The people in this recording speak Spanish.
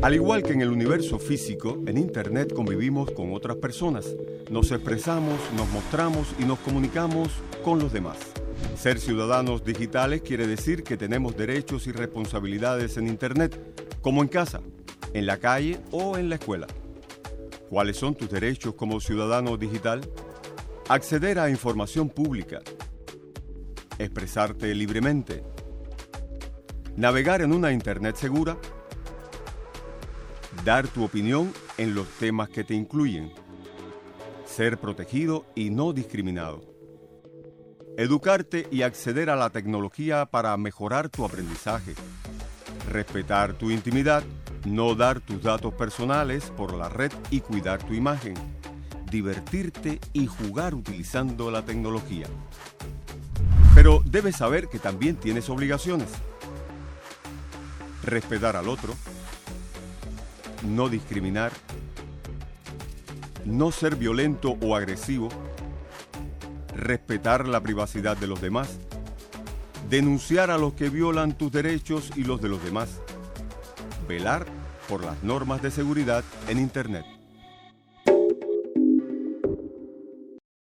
Al igual que en el universo físico, en Internet convivimos con otras personas. Nos expresamos, nos mostramos y nos comunicamos con los demás. Ser ciudadanos digitales quiere decir que tenemos derechos y responsabilidades en Internet, como en casa, en la calle o en la escuela. ¿Cuáles son tus derechos como ciudadano digital? Acceder a información pública. Expresarte libremente. Navegar en una Internet segura. Dar tu opinión en los temas que te incluyen. Ser protegido y no discriminado. Educarte y acceder a la tecnología para mejorar tu aprendizaje. Respetar tu intimidad, no dar tus datos personales por la red y cuidar tu imagen. Divertirte y jugar utilizando la tecnología. Pero debes saber que también tienes obligaciones. Respetar al otro, no discriminar, no ser violento o agresivo, respetar la privacidad de los demás, denunciar a los que violan tus derechos y los de los demás, velar por las normas de seguridad en Internet.